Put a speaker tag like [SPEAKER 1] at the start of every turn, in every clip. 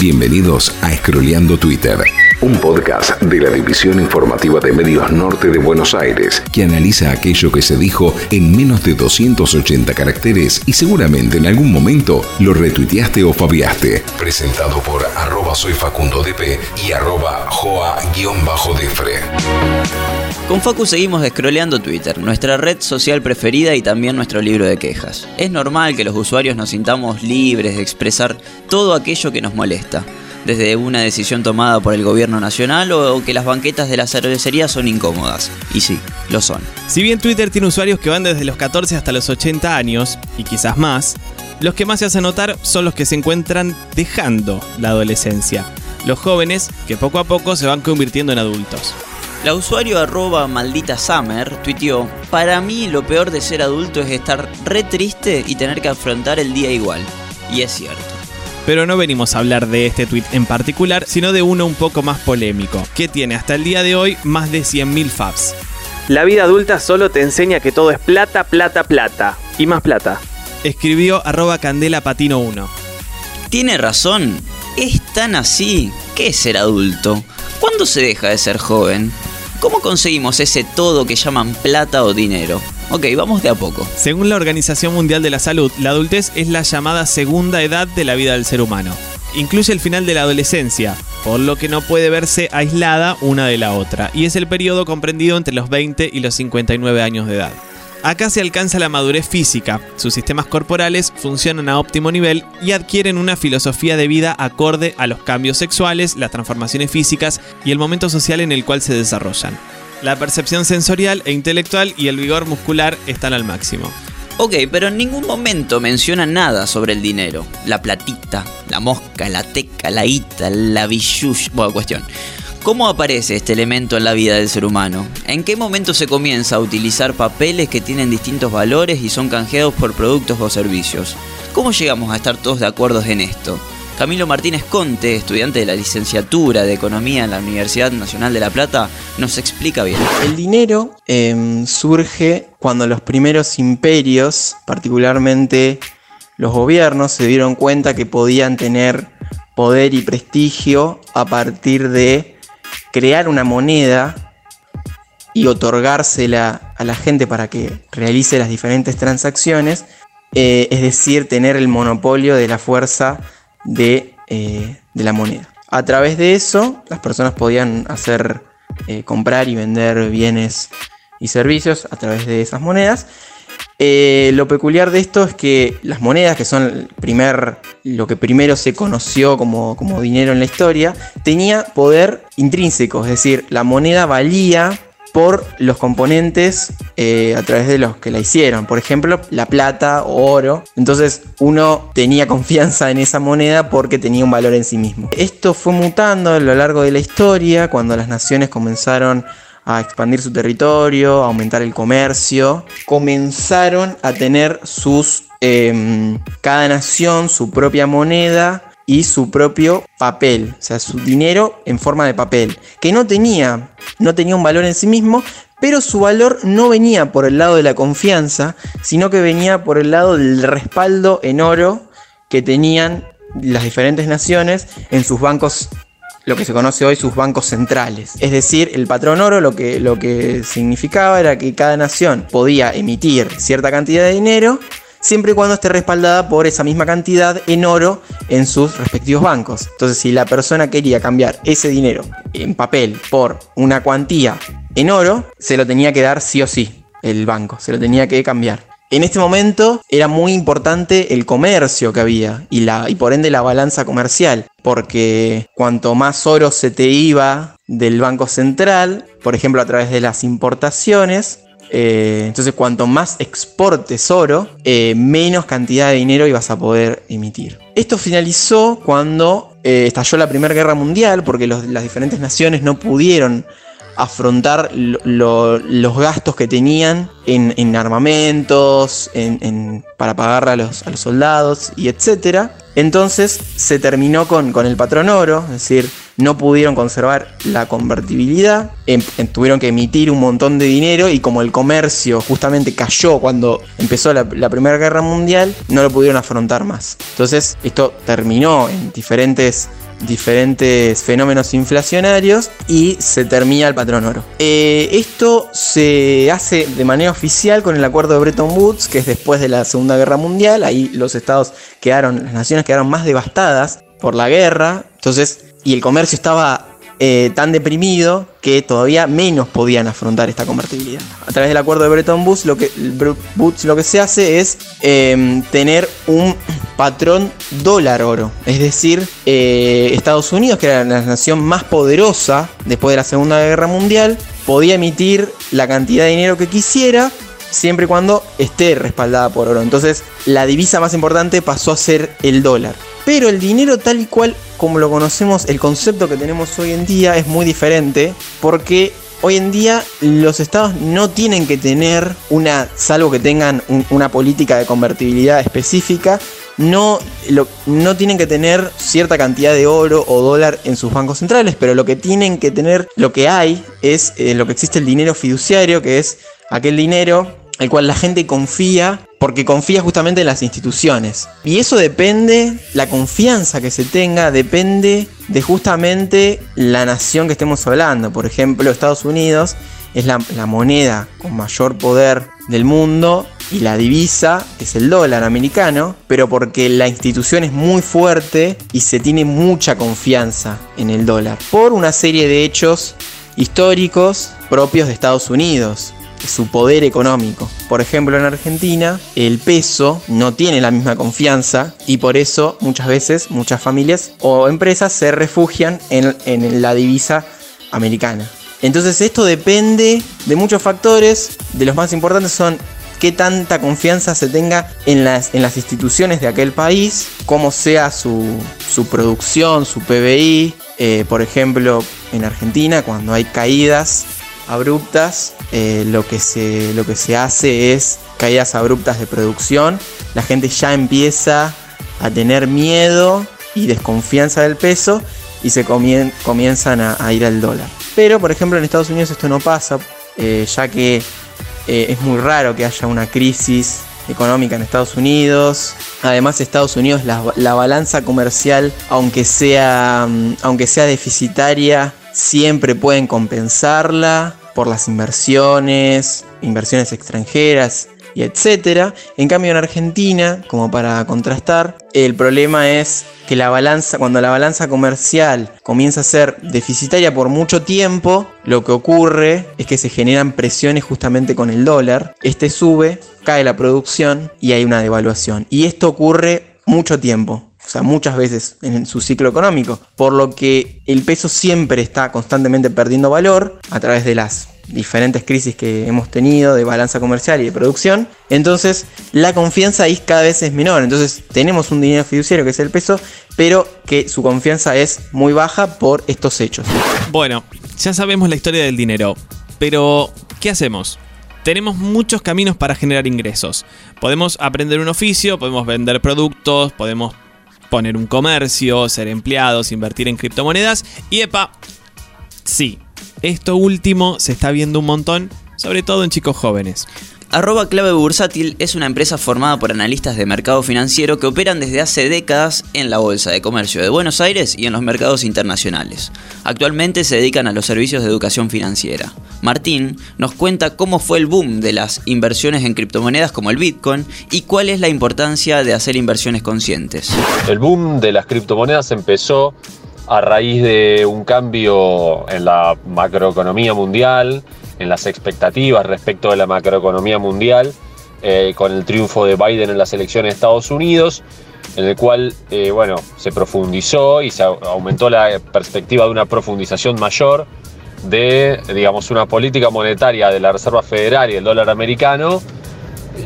[SPEAKER 1] Bienvenidos a Scrolleando Twitter, un podcast de la División Informativa de Medios Norte de Buenos Aires que analiza aquello que se dijo en menos de 280 caracteres y seguramente en algún momento lo retuiteaste o fabiaste. Presentado por arroba soy Facundo DP y arroba joa-defre.
[SPEAKER 2] Con Facu seguimos scrolleando Twitter, nuestra red social preferida y también nuestro libro de quejas. Es normal que los usuarios nos sintamos libres de expresar todo aquello que nos molesta, desde una decisión tomada por el gobierno nacional o que las banquetas de la cervecería son incómodas. Y sí, lo son.
[SPEAKER 3] Si bien Twitter tiene usuarios que van desde los 14 hasta los 80 años, y quizás más, los que más se hacen notar son los que se encuentran dejando la adolescencia. Los jóvenes que poco a poco se van convirtiendo en adultos.
[SPEAKER 2] La usuario arroba maldita summer tuiteó, para mí lo peor de ser adulto es estar re triste y tener que afrontar el día igual. Y es cierto.
[SPEAKER 3] Pero no venimos a hablar de este tweet en particular, sino de uno un poco más polémico, que tiene hasta el día de hoy más de 100.000 faps.
[SPEAKER 4] La vida adulta solo te enseña que todo es plata, plata, plata. Y más plata.
[SPEAKER 3] Escribió arroba candela patino 1.
[SPEAKER 2] Tiene razón, es tan así. ¿Qué es ser adulto? ¿Cuándo se deja de ser joven? ¿Cómo conseguimos ese todo que llaman plata o dinero? Ok, vamos de a poco.
[SPEAKER 3] Según la Organización Mundial de la Salud, la adultez es la llamada segunda edad de la vida del ser humano. Incluye el final de la adolescencia, por lo que no puede verse aislada una de la otra, y es el periodo comprendido entre los 20 y los 59 años de edad. Acá se alcanza la madurez física, sus sistemas corporales funcionan a óptimo nivel y adquieren una filosofía de vida acorde a los cambios sexuales, las transformaciones físicas y el momento social en el cual se desarrollan. La percepción sensorial e intelectual y el vigor muscular están al máximo.
[SPEAKER 2] Ok, pero en ningún momento menciona nada sobre el dinero. La platita, la mosca, la teca, la ita, la billush. Bueno, cuestión. ¿Cómo aparece este elemento en la vida del ser humano? ¿En qué momento se comienza a utilizar papeles que tienen distintos valores y son canjeados por productos o servicios? ¿Cómo llegamos a estar todos de acuerdo en esto? Camilo Martínez Conte, estudiante de la licenciatura de Economía en la Universidad Nacional de La Plata, nos explica bien.
[SPEAKER 5] El dinero eh, surge cuando los primeros imperios, particularmente los gobiernos, se dieron cuenta que podían tener poder y prestigio a partir de crear una moneda y otorgársela a la gente para que realice las diferentes transacciones, eh, es decir, tener el monopolio de la fuerza de, eh, de, la moneda. A través de eso, las personas podían hacer, eh, comprar y vender bienes y servicios a través de esas monedas eh, lo peculiar de esto es que las monedas, que son primer, lo que primero se conoció como, como dinero en la historia, tenía poder intrínseco, es decir, la moneda valía por los componentes eh, a través de los que la hicieron. Por ejemplo, la plata o oro. Entonces uno tenía confianza en esa moneda porque tenía un valor en sí mismo. Esto fue mutando a lo largo de la historia cuando las naciones comenzaron a expandir su territorio, a aumentar el comercio, comenzaron a tener sus, em, cada nación su propia moneda y su propio papel, o sea, su dinero en forma de papel, que no tenía, no tenía un valor en sí mismo, pero su valor no venía por el lado de la confianza, sino que venía por el lado del respaldo en oro que tenían las diferentes naciones en sus bancos lo que se conoce hoy sus bancos centrales. Es decir, el patrón oro lo que, lo que significaba era que cada nación podía emitir cierta cantidad de dinero siempre y cuando esté respaldada por esa misma cantidad en oro en sus respectivos bancos. Entonces, si la persona quería cambiar ese dinero en papel por una cuantía en oro, se lo tenía que dar sí o sí el banco, se lo tenía que cambiar. En este momento era muy importante el comercio que había y, la, y por ende la balanza comercial, porque cuanto más oro se te iba del Banco Central, por ejemplo a través de las importaciones, eh, entonces cuanto más exportes oro, eh, menos cantidad de dinero ibas a poder emitir. Esto finalizó cuando eh, estalló la Primera Guerra Mundial, porque las diferentes naciones no pudieron afrontar los gastos que tenían en, armamentos, para pagar a los, soldados y etc. Entonces se terminó con, el patrón oro, es decir, no pudieron conservar la convertibilidad, em, em, tuvieron que emitir un montón de dinero y como el comercio justamente cayó cuando empezó la, la, Primera Guerra Mundial, no lo pudieron afrontar más. Entonces esto terminó en diferentes diferentes fenómenos inflacionarios y se termina el patrón oro. Eh, esto se hace de manera oficial con el acuerdo de Bretton Woods, que es después de la Segunda Guerra Mundial. Ahí los estados quedaron, las naciones quedaron más devastadas por la guerra. Entonces, y el comercio estaba eh, tan deprimido que todavía menos podían afrontar esta convertibilidad. A través del acuerdo de Bretton Woods lo que, lo que se hace es em, tener un patrón dólar oro. Es decir, eh, Estados Unidos, que era la nación más poderosa después de la Segunda Guerra Mundial, podía emitir la cantidad de dinero que quisiera siempre y cuando esté respaldada por oro. Entonces la divisa más importante pasó a ser el dólar. Pero el dinero tal y cual como lo conocemos, el concepto que tenemos hoy en día es muy diferente porque hoy en día los estados no tienen que tener una, salvo que tengan una política de convertibilidad específica, no, no tienen que tener cierta cantidad de oro o dólar en sus bancos centrales, pero lo que tienen que tener, lo que hay, es eh, lo que existe el dinero fiduciario, que es aquel dinero el cual la gente confía porque confía justamente en las instituciones. Y eso depende, la confianza que se tenga depende de justamente la nación que estemos hablando. Por ejemplo, Estados Unidos es la, moneda con mayor poder del mundo y la divisa es el dólar americano, pero porque la institución es muy fuerte y se tiene mucha confianza en el dólar, por una serie de hechos históricos propios de Estados Unidos su poder económico. Por ejemplo, en Argentina el peso no tiene la misma confianza y por eso muchas veces muchas familias o empresas se refugian en, la divisa americana. Entonces esto depende de muchos factores, de los más importantes son qué tanta confianza se tenga en las, en las instituciones de aquel país, cómo sea su, producción, su PBI. Eh, por ejemplo, en Argentina, cuando hay caídas abruptas, eh, lo, que se, lo que se hace es caídas abruptas de producción. La gente ya empieza a tener miedo y desconfianza del peso y se comienzan a, ir al dólar. Pero, por ejemplo, en Estados Unidos esto no pasa, eh, ya que eh, es muy raro que haya una crisis económica en Estados Unidos. Además, Estados Unidos, la, la balanza comercial, aunque sea, mm, aunque sea deficitaria, siempre pueden compensarla por las inversiones, inversiones extranjeras y etcétera. En cambio en Argentina, como para contrastar, el problema es que la balanza, cuando la balanza comercial comienza a ser deficitaria por mucho tiempo, lo que ocurre es que se generan presiones justamente con el dólar. Este sube, cae la producción y hay una devaluación. Y esto ocurre mucho tiempo o sea, muchas veces en su ciclo económico, por lo que el peso siempre está constantemente perdiendo valor a través de las diferentes crisis que hemos tenido de balanza comercial y de producción. Entonces, la confianza ahí cada vez es menor. Entonces, tenemos un dinero fiduciario que es el peso, pero que su confianza es muy baja por estos hechos.
[SPEAKER 3] Bueno, ya sabemos la historia del dinero, pero ¿qué hacemos? tenemos muchos caminos para generar ingresos. Podemos aprender un oficio, podemos vender productos, podemos poner un comercio, ser empleados, invertir en criptomonedas. Y epa, sí, esto último se está viendo un montón, sobre todo en chicos jóvenes.
[SPEAKER 2] Arroba Clave Bursátil es una empresa formada por analistas de mercado financiero que operan desde hace décadas en la Bolsa de Comercio de Buenos Aires y en los mercados internacionales. Actualmente se dedican a los servicios de educación financiera. Martín nos cuenta cómo fue el boom de las inversiones en criptomonedas como el Bitcoin y cuál es la importancia de hacer inversiones conscientes.
[SPEAKER 6] El boom de las criptomonedas empezó a raíz de un cambio en la macroeconomía mundial, en las expectativas respecto de la macroeconomía mundial, eh, con el triunfo de Biden en las elecciones de Estados Unidos, en el cual eh, bueno, se profundizó y se aumentó la perspectiva de una profundización mayor de digamos, una política monetaria de la Reserva Federal y el dólar americano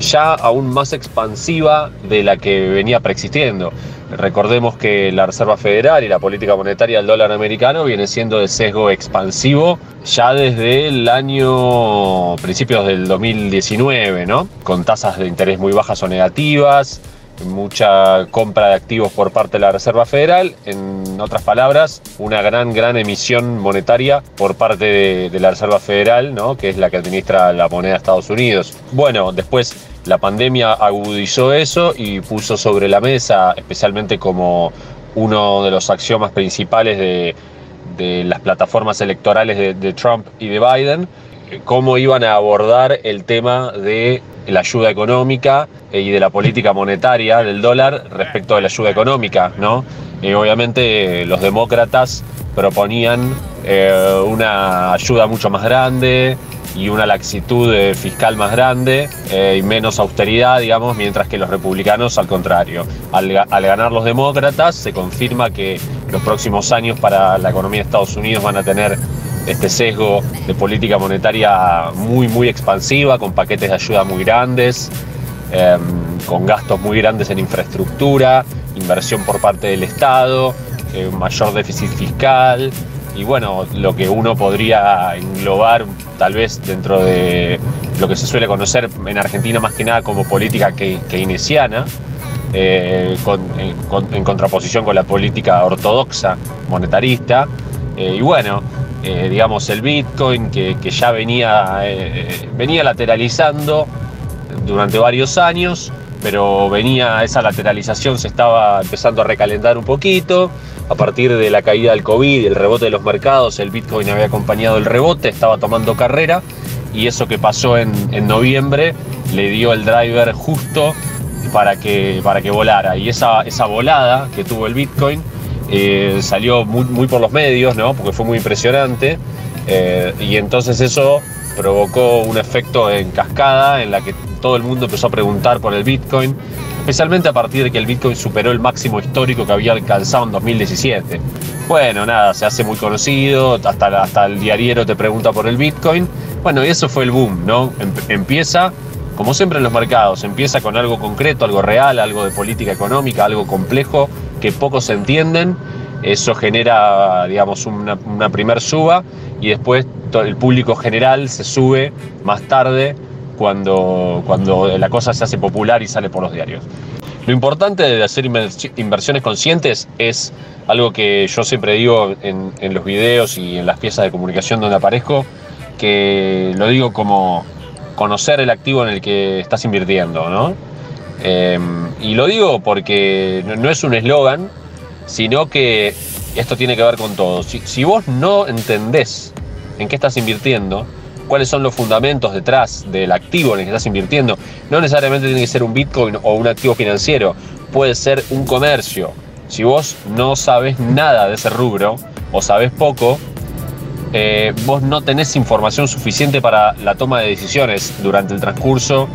[SPEAKER 6] ya aún más expansiva de la que venía preexistiendo. Recordemos que la Reserva Federal y la política monetaria del dólar americano viene siendo de sesgo expansivo ya desde el año principios del 2019, ¿no? Con tasas de interés muy bajas o negativas, mucha compra de activos por parte de la Reserva Federal, en otras palabras, una gran, gran emisión monetaria por parte de, la Reserva Federal, ¿no? que es la que administra la moneda de Estados Unidos. Bueno, después la pandemia agudizó eso y puso sobre la mesa, especialmente como uno de los axiomas principales de, las plataformas electorales de, Trump y de Biden, cómo iban a abordar el tema de la ayuda económica y de la política monetaria del dólar respecto de la ayuda económica, ¿no? Eh, obviamente los demócratas proponían eh, una ayuda mucho más grande y una laxitud fiscal más grande eh, y menos austeridad, digamos, mientras que los republicanos al contrario. Al ganar los demócratas se confirma que los próximos años para la economía de Estados Unidos van a tener este sesgo de política monetaria muy, muy expansiva, con paquetes de ayuda muy grandes, em, con gastos muy grandes en infraestructura, inversión por parte del Estado, eh, mayor déficit fiscal y bueno, lo que uno podría englobar tal vez dentro de lo que se suele conocer en Argentina más que nada como política keynesiana, eh, en, con- en contraposición con la política ortodoxa monetarista. Eh, y bueno, eh, digamos el Bitcoin que, que ya venía, venía lateralizando durante varios años, pero venía esa lateralización se estaba empezando a recalentar un poquito. A partir de la caída del COVID el rebote de los mercados, el Bitcoin había acompañado el rebote, estaba tomando carrera y eso que pasó en, noviembre le dio el driver justo para que, para que volara. Y esa, esa volada que tuvo el Bitcoin eh, salió muy, muy por los medios, ¿no? porque fue muy impresionante. eh, y entonces eso provocó un efecto en cascada en la que todo el mundo empezó a preguntar por el Bitcoin, especialmente a partir de que el Bitcoin superó el máximo histórico que había alcanzado en 2017. Bueno, nada, se hace muy conocido, hasta, hasta el diariero te pregunta por el Bitcoin. Bueno, y eso fue el boom, ¿no? Em- empieza, como siempre en los mercados, empieza con algo concreto, algo real, algo de política económica, algo complejo que pocos entienden. Eso genera, digamos, una, una primer suba y después el público general se sube más tarde cuando, cuando la cosa se hace popular y sale por los diarios. Lo importante de hacer inver- inversiones conscientes es algo que yo siempre digo en, en los videos y en las piezas de comunicación donde aparezco, que lo digo como conocer el activo en el que estás invirtiendo, ¿no? Eh, y lo digo porque no, no es un eslogan, sino que esto tiene que ver con todo. Si, si vos no entendés en qué estás invirtiendo, cuáles son los fundamentos detrás del activo en el que estás invirtiendo, no necesariamente tiene que ser un Bitcoin o un activo financiero, puede ser un comercio. Si vos no sabes nada de ese rubro o sabes poco, eh, vos no tenés información suficiente para la toma de decisiones durante el transcurso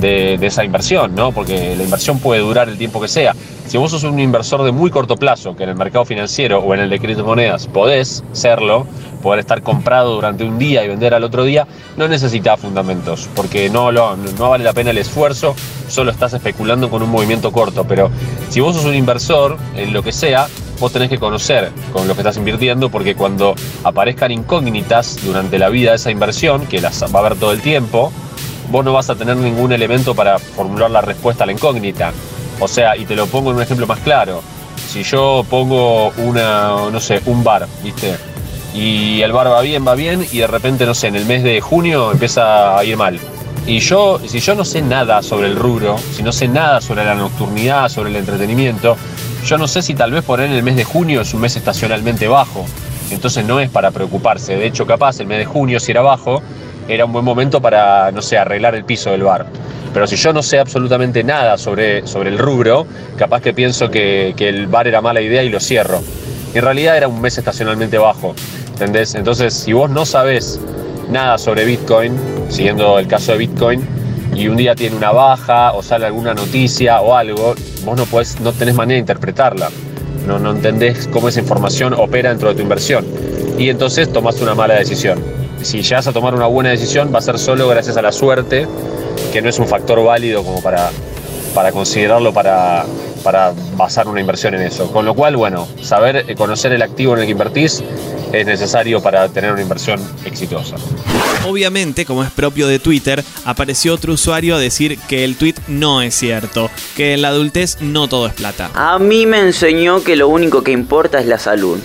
[SPEAKER 6] de, esa inversión, ¿no? Porque la inversión puede durar el tiempo que sea. Si vos sos un inversor de muy corto plazo, que en el mercado financiero o en el de criptomonedas podés serlo, poder estar comprado durante un día y vender al otro día, no necesitas fundamentos, porque no, no vale la pena el esfuerzo, solo estás especulando con un movimiento corto. Pero si vos sos un inversor en lo que sea, vos tenés que conocer con lo que estás invirtiendo, porque cuando aparezcan incógnitas durante la vida de esa inversión, que las va a haber todo el tiempo, vos no vas a tener ningún elemento para formular la respuesta a la incógnita. O sea, y te lo pongo en un ejemplo más claro. Si yo pongo una, no sé, un bar, ¿viste? Y el bar va bien, va bien, y de repente, no sé, en el mes de junio empieza a ir mal. Y yo, si yo no sé nada sobre el rubro, si no sé nada sobre la nocturnidad, sobre el entretenimiento, yo no sé si tal vez por en el mes de junio es un mes estacionalmente bajo. Entonces no es para preocuparse. De hecho, capaz el mes de junio, si era bajo, era un buen momento para, no sé, arreglar el piso del bar. Pero si yo no sé absolutamente nada sobre, sobre el rubro, capaz que pienso que, que el bar era mala idea y lo cierro. Y en realidad era un mes estacionalmente bajo. ¿Entendés? Entonces, si vos no sabés nada sobre Bitcoin, siguiendo el caso de Bitcoin, y un día tiene una baja o sale alguna noticia o algo, vos no, podés, no tenés manera de interpretarla. No, no entendés cómo esa información opera dentro de tu inversión. Y entonces tomás una mala decisión. Si llegas a tomar una buena decisión, va a ser solo gracias a la suerte, que no es un factor válido como para, para considerarlo para, para basar una inversión en eso. Con lo cual, bueno, saber eh, conocer el activo en el que invertís es necesario para tener una inversión exitosa.
[SPEAKER 3] Obviamente, como es propio de Twitter, apareció otro usuario a decir que el tweet no es cierto, que en la adultez no todo es plata.
[SPEAKER 2] A mí me enseñó que lo único que importa es la salud.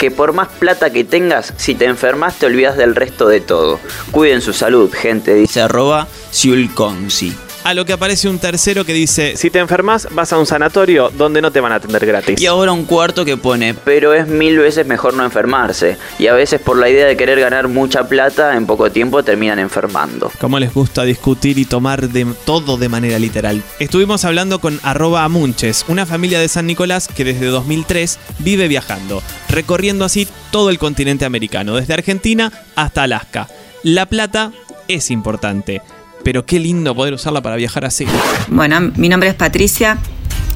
[SPEAKER 2] Que por más plata que tengas, si te enfermas te olvidas del resto de todo. Cuiden su salud, gente, dice arroba Siulconsi.
[SPEAKER 3] A lo que aparece un tercero que dice,
[SPEAKER 4] Si te enfermas, vas a un sanatorio donde no te van a atender gratis.
[SPEAKER 2] Y ahora un cuarto que pone, pero es mil veces mejor no enfermarse. Y a veces por la idea de querer ganar mucha plata, en poco tiempo terminan enfermando.
[SPEAKER 3] cómo les gusta discutir y tomar de todo de manera literal. Estuvimos hablando con arroba amunches, una familia de San Nicolás que desde 2003 vive viajando, recorriendo así todo el continente americano, desde Argentina hasta Alaska. La plata es importante, pero qué lindo poder usarla para viajar así.
[SPEAKER 7] Bueno, mi nombre es Patricia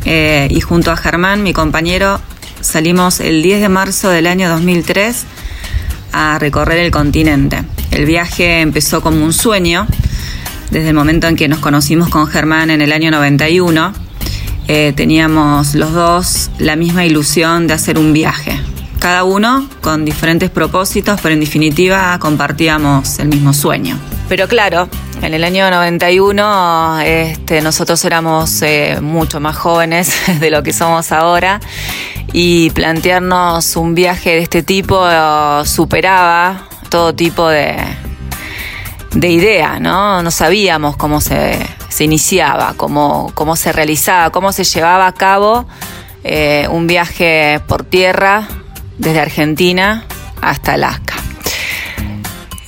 [SPEAKER 7] eh, y junto a Germán, mi compañero, salimos el 10 de marzo del año 2003 a recorrer el continente. El viaje empezó como un sueño desde el momento en que nos conocimos con Germán en el año 91. eh, teníamos los dos la misma ilusión de hacer un viaje. Cada uno con diferentes propósitos, pero en definitiva compartíamos el mismo sueño. Pero claro, en el año 91 este, nosotros éramos eh, mucho más jóvenes de lo que somos ahora y plantearnos un viaje de este tipo eh, superaba todo tipo de, de idea, ¿no? No sabíamos cómo se, se iniciaba, cómo, cómo se realizaba, cómo se llevaba a cabo eh, un viaje por tierra desde Argentina hasta Alaska.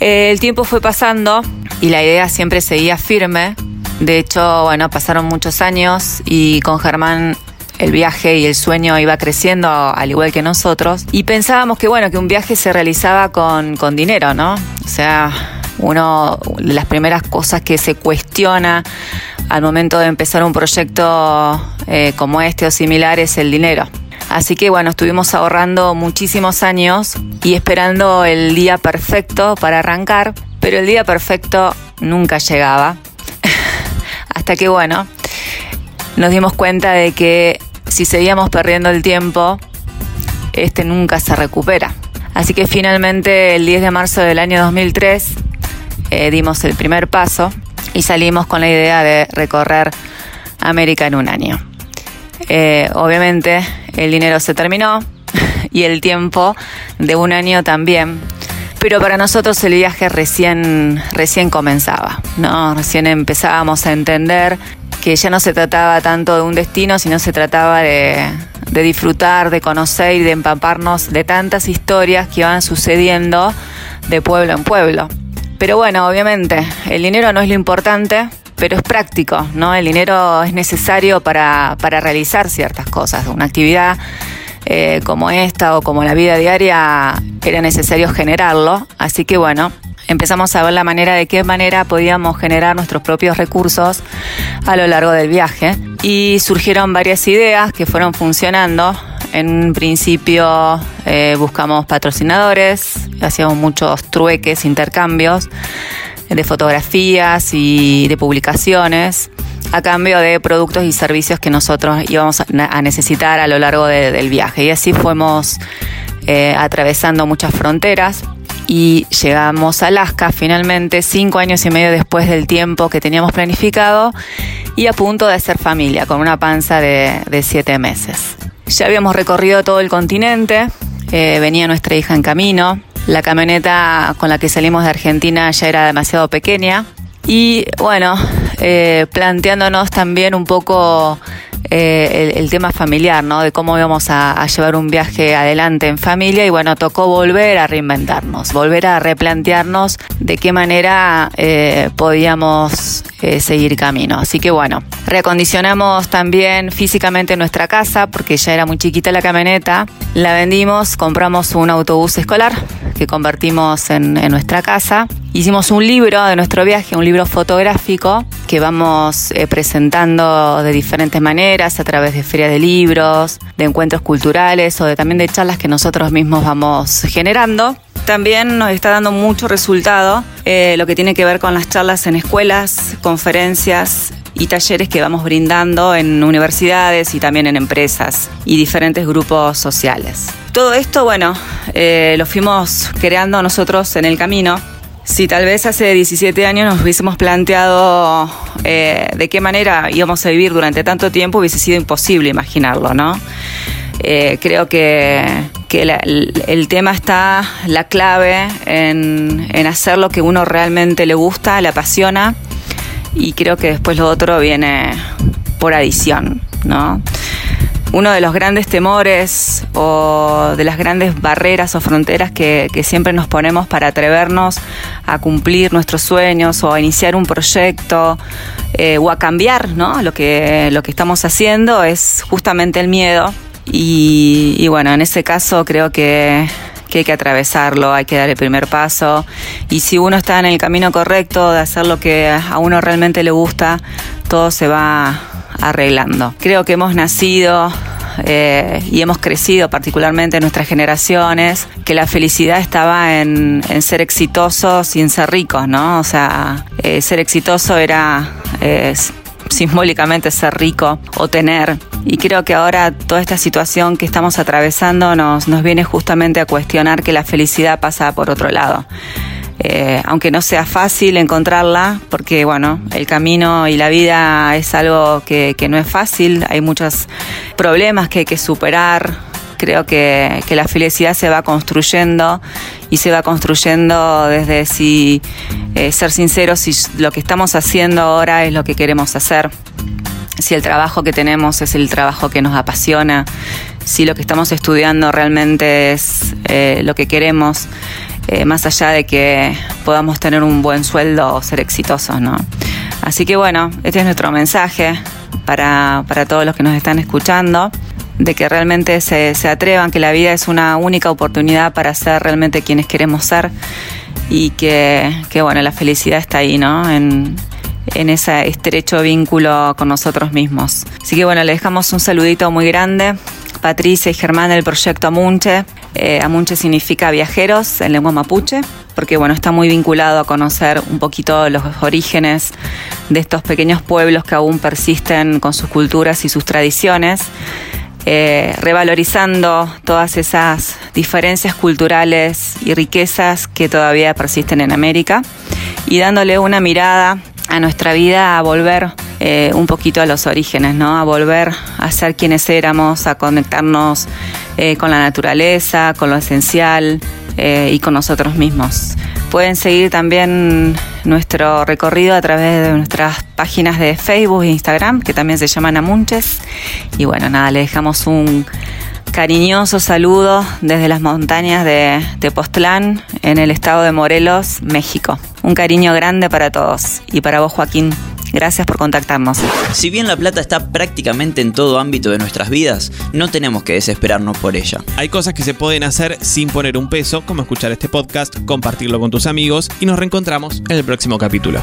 [SPEAKER 7] Eh, el tiempo fue pasando y la idea siempre seguía firme. De hecho, bueno, pasaron muchos años y con Germán el viaje y el sueño iba creciendo al igual que nosotros. Y pensábamos que, bueno, que un viaje se realizaba con, con dinero, ¿no? O sea, uno de las primeras cosas que se cuestiona al momento de empezar un proyecto eh, como este o similar es el dinero. Así que bueno, estuvimos ahorrando muchísimos años y esperando el día perfecto para arrancar, pero el día perfecto nunca llegaba. Hasta que bueno, nos dimos cuenta de que si seguíamos perdiendo el tiempo, este nunca se recupera. Así que finalmente el 10 de marzo del año 2003 eh, dimos el primer paso y salimos con la idea de recorrer América en un año. Eh, obviamente el dinero se terminó y el tiempo de un año también. Pero para nosotros el viaje recién, recién comenzaba, ¿no? Recién empezábamos a entender que ya no se trataba tanto de un destino, sino se trataba de, de disfrutar, de conocer y de empaparnos de tantas historias que iban sucediendo de pueblo en pueblo. Pero bueno, obviamente, el dinero no es lo importante, pero es práctico, ¿no? El dinero es necesario para, para realizar ciertas cosas. Una actividad eh, como esta o como la vida diaria era necesario generarlo. Así que bueno, empezamos a ver la manera de qué manera podíamos generar nuestros propios recursos a lo largo del viaje. Y surgieron varias ideas que fueron funcionando. En un principio eh, buscamos patrocinadores, hacíamos muchos trueques, intercambios de fotografías y de publicaciones a cambio de productos y servicios que nosotros íbamos a necesitar a lo largo de, del viaje. Y así fuimos eh, atravesando muchas fronteras y llegamos a Alaska finalmente cinco años y medio después del tiempo que teníamos planificado y a punto de hacer familia con una panza de, de siete meses. Ya habíamos recorrido todo el continente, eh, venía nuestra hija en camino, la camioneta con la que salimos de Argentina ya era demasiado pequeña y bueno, eh, planteándonos también un poco eh, el, tema familiar, ¿no? De cómo íbamos a, a, llevar un viaje adelante en familia y bueno, tocó volver a reinventarnos, volver a replantearnos de qué manera eh, podíamos seguir camino. Así que bueno, reacondicionamos también físicamente nuestra casa porque ya era muy chiquita la camioneta, la vendimos, compramos un autobús escolar que convertimos en, en nuestra casa Hicimos un libro de nuestro viaje, un libro fotográfico que vamos eh, presentando de diferentes maneras a través de ferias de libros, de encuentros culturales o de, también de charlas que nosotros mismos vamos generando. También nos está dando mucho resultado eh, lo que tiene que ver con las charlas en escuelas, conferencias y talleres que vamos brindando en universidades y también en empresas y diferentes grupos sociales. Todo esto, bueno, eh, lo fuimos creando nosotros en el camino si tal vez hace 17 años nos hubiésemos planteado eh, de qué manera íbamos a vivir durante tanto tiempo, hubiese sido imposible imaginarlo, ¿no? Eh, creo que, que el, tema está, la clave en, en, hacer lo que uno realmente le gusta, le apasiona y creo que después lo otro viene por adición, ¿no? Uno de los grandes temores o de las grandes barreras o fronteras que, siempre nos ponemos para atrevernos a cumplir nuestros sueños o a iniciar un proyecto eh, o a cambiar ¿no? lo, que, lo que estamos haciendo es justamente el miedo. Y, y bueno, en ese caso creo que que hay que atravesarlo, hay que dar el primer paso y si uno está en el camino correcto de hacer lo que a uno realmente le gusta, todo se va arreglando. Creo que hemos nacido eh, y hemos crecido particularmente en nuestras generaciones, que la felicidad estaba en, ser exitosos sin ser ricos, ¿no? O sea, eh, ser exitoso era simbólicamente ser rico o tener. Y creo que ahora toda esta situación que estamos atravesando nos, nos viene justamente a cuestionar que la felicidad pasa por otro lado. Eh, aunque no sea fácil encontrarla, porque bueno, el camino y la vida es algo que, no es fácil, hay muchos problemas que hay que superar. Creo que, la felicidad se va construyendo y se va construyendo desde si eh, ser sinceros si lo que estamos haciendo ahora es lo que queremos hacer, si el trabajo que tenemos es el trabajo que nos apasiona, si lo que estamos estudiando realmente es eh, lo que queremos. Eh, más allá de que podamos tener un buen sueldo o ser exitosos, ¿no? Así que bueno, este es nuestro mensaje para, todos los que nos están escuchando, de que realmente se, atrevan, que la vida es una única oportunidad para ser realmente quienes queremos ser y que, bueno, la felicidad está ahí, ¿no? En, en ese estrecho vínculo con nosotros mismos. Así que bueno, le dejamos un saludito muy grande Patricia y Germán del proyecto Amunche. Eh, Amunche significa viajeros en lengua mapuche, porque bueno, está muy vinculado a conocer un poquito los orígenes de estos pequeños pueblos que aún persisten con sus culturas y sus tradiciones. Eh, revalorizando todas esas diferencias culturales y riquezas que todavía persisten en América y dándole una mirada a nuestra vida a volver eh, un poquito a los orígenes, ¿no? A volver a ser quienes éramos, a conectarnos eh, con la naturaleza, con lo esencial eh, y con nosotros mismos. Pueden seguir también nuestro recorrido a través de nuestras páginas de Facebook e Instagram, que también se llaman Amunches. Y bueno, nada, le dejamos un cariñoso saludo desde las montañas de Tepoztlán, en el estado de Morelos, México. Un cariño grande para todos y para vos, Joaquín. Gracias por contactarnos.
[SPEAKER 2] Si bien la plata está prácticamente en todo ámbito de nuestras vidas, no tenemos que desesperarnos por ella.
[SPEAKER 3] Hay cosas que se pueden hacer sin poner un peso, como escuchar este podcast, compartirlo con tus amigos y nos reencontramos en el próximo capítulo.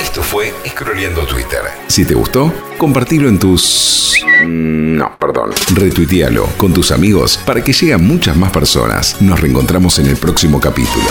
[SPEAKER 1] Esto fue Scrolleando Twitter. Si te gustó, compartilo en tus... Mm, no, perdón. Retuitealo con tus amigos para que lleguen muchas más personas. Nos reencontramos en el próximo capítulo.